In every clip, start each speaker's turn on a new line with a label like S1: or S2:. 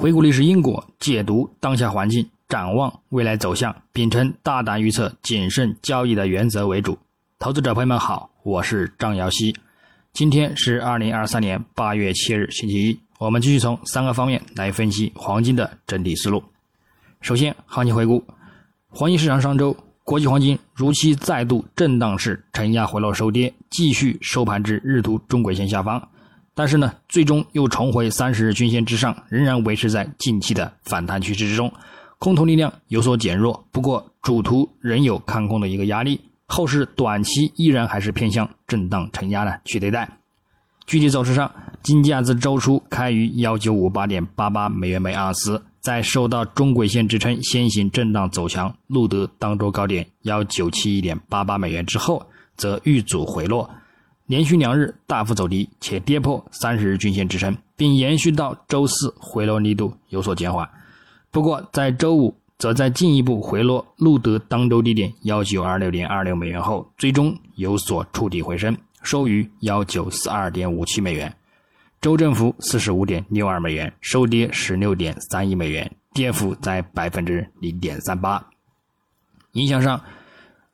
S1: 回顾历史因果，解读当下环境，展望未来走向，秉承大胆预测、谨慎交易的原则为主。投资者朋友们好，我是张瑶希。今天是二零二三年八月七日，星期一。我们继续从三个方面来分析黄金的整体思路。首先，行情回顾：黄金市场上周，国际黄金如期再度震荡式承压回落收跌，继续收盘至日图中轨线下方。但是呢，最终又重回三十日均线之上，仍然维持在近期的反弹趋势之中，空头力量有所减弱。不过主图仍有看空的一个压力，后市短期依然还是偏向震荡承压的去对待。具体走势上，金价自周初开于幺九五八点八八美元每盎司，在受到中轨线支撑先行震荡走强，录得当周高点幺九七一点八八美元之后，则遇阻回落。连续两日大幅走低，且跌破三十日均线支撑，并延续到周四回落力度有所减缓。不过在周五，则在进一步回落，录得当周低点幺九二六点二六美元后，最终有所触底回升，收于幺九四二点五七美元，周振幅四十五点六二美元，收跌十六点三一美元，跌幅在百分之零点三八。影响上。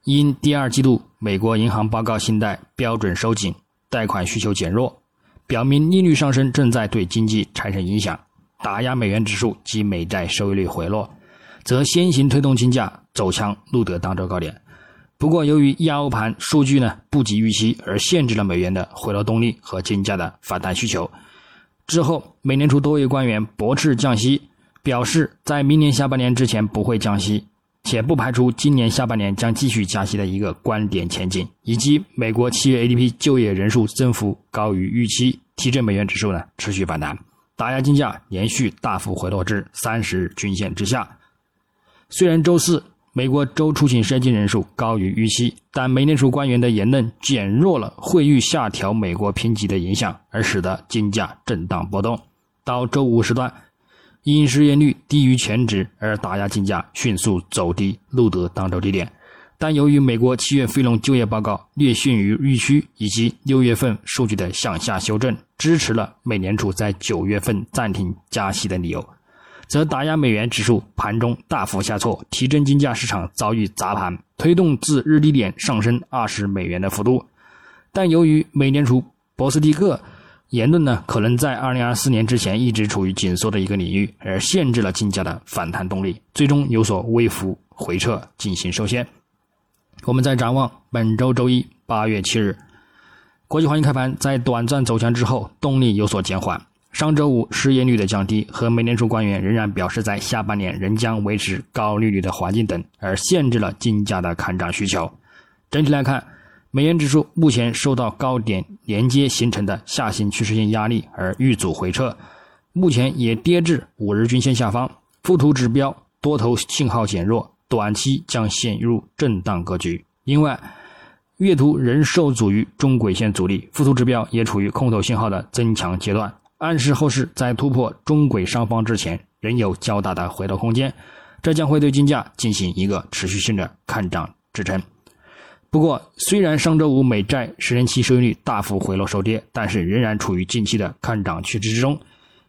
S1: 因第二季度美国银行报告信贷标准收紧，贷款需求减弱，表明利率上升正在对经济产生影响，打压美元指数及美债收益率回落，则先行推动金价走强，录得当周高点。不过，由于亚欧盘数据呢不及预期，而限制了美元的回落动力和金价的反弹需求。之后，美联储多位官员驳斥降息，表示在明年下半年之前不会降息。且不排除今年下半年将继续加息的一个观点前景，以及美国七月 ADP 就业人数增幅高于预期，提振美元指数呢持续反弹，打压金价连续大幅回落至三十日均线之下。虽然周四美国周出勤申请人数高于预期，但美联储官员的言论减弱了会遇下调美国评级的影响，而使得金价震荡波动。到周五时段。因失业率低于全值而打压金价迅速走低，录得当周低点。但由于美国七月非农就业报告略逊于预期，以及六月份数据的向下修正，支持了美联储在九月份暂停加息的理由，则打压美元指数盘中大幅下挫，提振金价市场遭遇砸盘，推动自日低点上升二十美元的幅度。但由于美联储博斯蒂克。言论呢，可能在二零二四年之前一直处于紧缩的一个领域，而限制了金价的反弹动力，最终有所微幅回撤进行收线。我们再展望本周周一八月七日，国际黄金开盘在短暂走强之后，动力有所减缓。上周五失业率的降低和美联储官员仍然表示在下半年仍将维持高利率的环境等，而限制了金价的看涨需求。整体来看。美元指数目前受到高点连接形成的下行趋势性压力而遇阻回撤，目前也跌至五日均线下方，附图指标多头信号减弱，短期将陷入震荡格局。另外，月图仍受阻于中轨线阻力，附图指标也处于空头信号的增强阶段，暗示后市在突破中轨上方之前仍有较大的回落空间，这将会对金价进行一个持续性的看涨支撑。不过，虽然上周五美债十年期收益率大幅回落收跌，但是仍然处于近期的看涨趋势之中。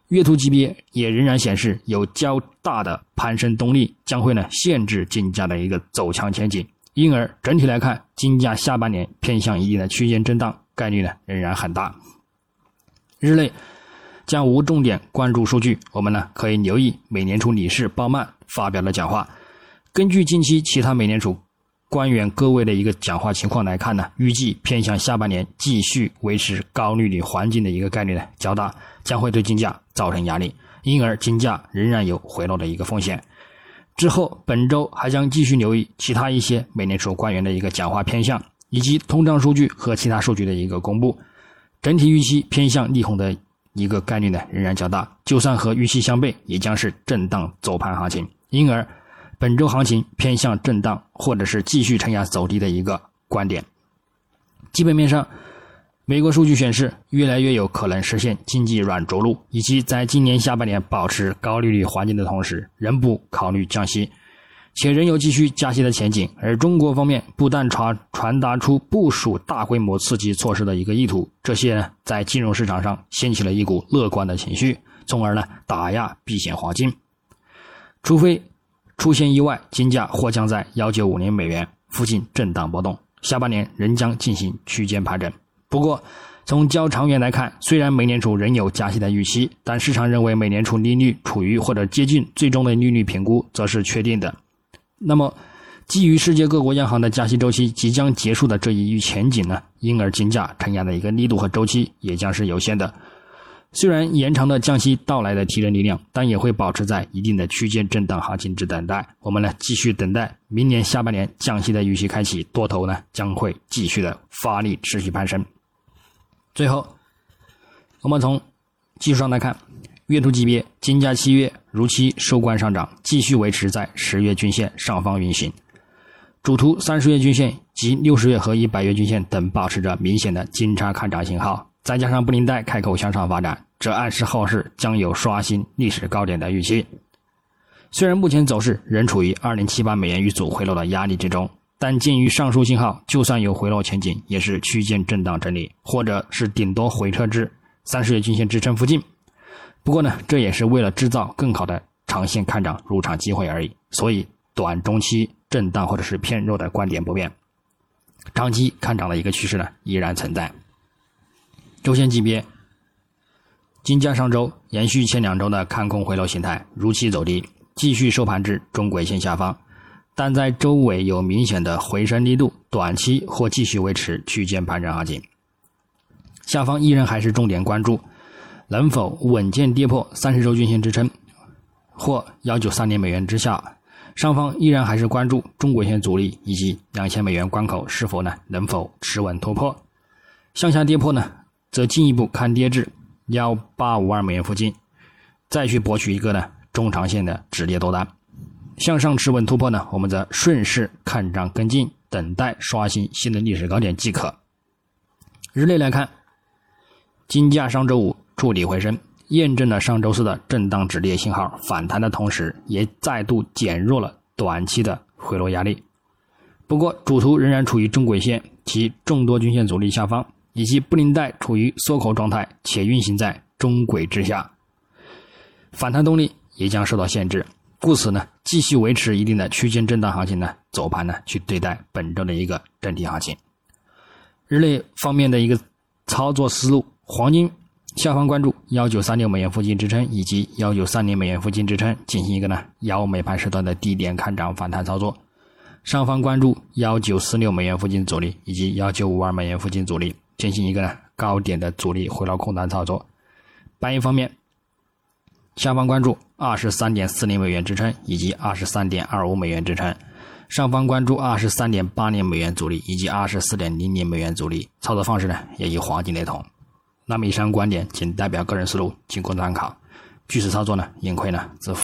S1: 月图级别也仍然显示有较大的攀升动力，将会呢限制金价的一个走强前景。因而整体来看，金价下半年偏向一定的区间震荡概率呢仍然很大。日内将无重点关注数据，我们呢可以留意美联储理事鲍曼发表的讲话。根据近期其他美联储。官员各位的一个讲话情况来看呢，预计偏向下半年继续维持高利率环境的一个概率呢较大，将会对金价造成压力，因而金价仍然有回落的一个风险。之后本周还将继续留意其他一些美联储官员的一个讲话偏向，以及通胀数据和其他数据的一个公布。整体预期偏向利空的一个概率呢仍然较大，就算和预期相悖，也将是震荡走盘行情，因而。本周行情偏向震荡，或者是继续承压走低的一个观点。基本面上，美国数据显示，越来越有可能实现经济软着陆，以及在今年下半年保持高利率环境的同时，仍不考虑降息，且仍有继续加息的前景。而中国方面不但传传达出部署大规模刺激措施的一个意图，这些呢在金融市场上掀起了一股乐观的情绪。从而呢打压避险黄金。除非出现意外，金价或将在幺九五零美元附近震荡波动，下半年仍将进行区间盘整。不过，从较长远来看，虽然美联储仍有加息的预期，但市场认为美联储利率处于或者接近最终的利率评估，则是确定的。那么，基于世界各国央行的加息周期即将结束的这一预前景呢，因而金价承压的一个力度和周期也将是有限的。虽然延长了降息到来的提振力量，但也会保持在一定的区间震荡行情之等待。我们呢继续等待明年下半年降息的预期开启，多头呢将会继续的发力持续攀升。最后，我们从技术上来看，月度级别金价七月如期收官上涨，继续维持在十月均线上方运行。主图三十月均线及六十月和一百月均线等保持着明显的金叉看涨信号，再加上布林带开口向上发展，这暗示后市将有刷新历史高点的预期。虽然目前走势仍处于二零七八美元遇阻回落的压力之中，但鉴于上述信号，就算有回落前景，也是区间震荡整理，或者是顶多回撤至三十月均线支撑附近。不过呢，这也是为了制造更好的长线看涨入场机会而已，所以短中期。震荡或者是偏弱的观点不变，长期看涨的一个趋势呢依然存在。周线级别，金价上周延续前两周的看空回落形态，如期走低，继续收盘至中轨线下方，但在周尾有明显的回升力度，短期或继续维持区间盘整行情。下方依然还是重点关注能否稳健跌破三十周均线支撑，或幺九三零美元之下。上方依然还是关注中轨线阻力以及两千美元关口是否呢能否持稳突破，向下跌破呢，则进一步看跌至幺八五二美元附近，再去博取一个呢中长线的止跌多单。向上持稳突破呢，我们则顺势看涨跟进，等待刷新新的历史高点即可。日内来看，金价上周五触底回升。验证了上周四的震荡止跌信号，反弹的同时，也再度减弱了短期的回落压力。不过，主图仍然处于中轨线及众多均线阻力下方，以及布林带处于缩口状态，且运行在中轨之下，反弹动力也将受到限制。故此呢，继续维持一定的区间震荡行情呢，走盘呢去对待本周的一个整体行情。日内方面的一个操作思路，黄金。下方关注幺九三六美元附近支撑以及幺九三零美元附近支撑，进行一个呢幺美盘时段的低点看涨反弹操作。上方关注幺九四六美元附近阻力以及幺九五二美元附近阻力，进行一个呢高点的阻力回落空单操作。白银方面，下方关注二十三点四零美元支撑以及二十三点二五美元支撑。上方关注二十三点八零美元阻力以及二十四点零零美元阻力。操作方式呢也与黄金雷同。那么以上观点仅代表个人思路，仅供参考。据此操作呢，盈亏呢自负。